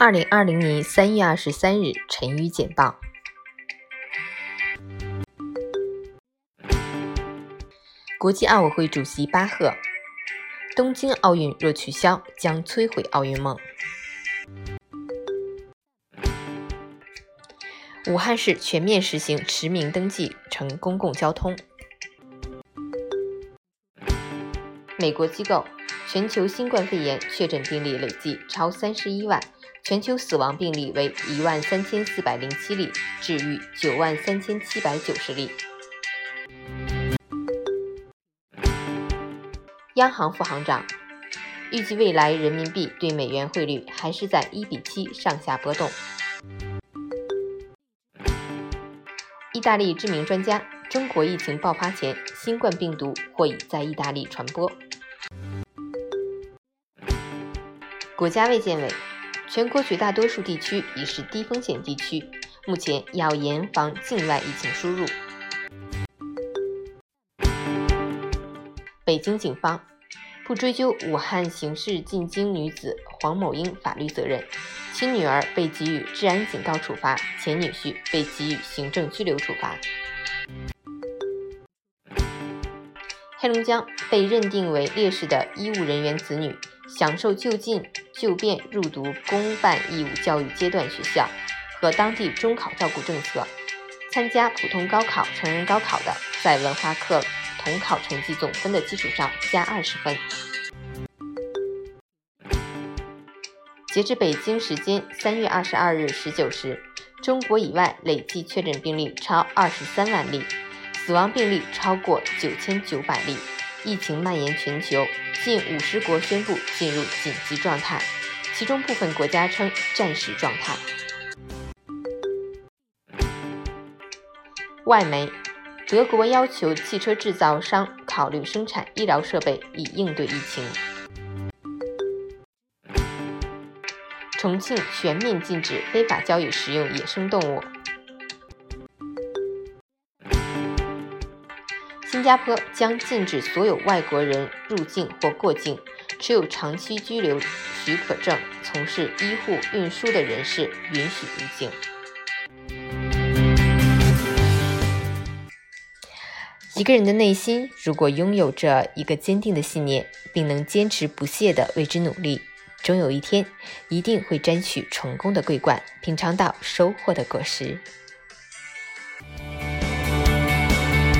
二零二零年三月二十三日，晨语简报。国际奥委会主席巴赫：东京奥运若取消，将摧毁奥运梦。武汉市全面实行实名登记乘公共交通。美国机构：全球新冠肺炎确诊病例累计超三十一万，全球死亡病例为一万三千四百零七例，治愈九万三千七百九十例。央行副行长预计，未来人民币对美元汇率还是在一比七上下波动。意大利知名专家：中国疫情爆发前，新冠病毒或已在意大利传播。国家卫健委：全国绝大多数地区已是低风险地区，目前要严防境外疫情输入。北京警方不追究武汉刑事进京女子黄某英法律责任。其女儿被给予治安警告处罚，前女婿被给予行政拘留处罚。黑龙江被认定为烈士的医务人员子女，享受就近就便入读公办义务教育阶段学校和当地中考照顾政策。参加普通高考、成人高考的，在文化课统考成绩总分的基础上加二十分。截至北京时间三月二十二日十九时，中国以外累计确诊病例超二十三万例，死亡病例超过九千九百例，疫情蔓延全球，近五十国宣布进入紧急状态，其中部分国家称战时状态。外媒：德国要求汽车制造商考虑生产医疗设备以应对疫情。重庆全面禁止非法交易食用野生动物。新加坡将禁止所有外国人入境或过境，持有长期居留许可证、从事医护运输的人士允许入境。一个人的内心如果拥有着一个坚定的信念，并能坚持不懈地为之努力。终有一天，一定会摘取成功的桂冠，品尝到收获的果实。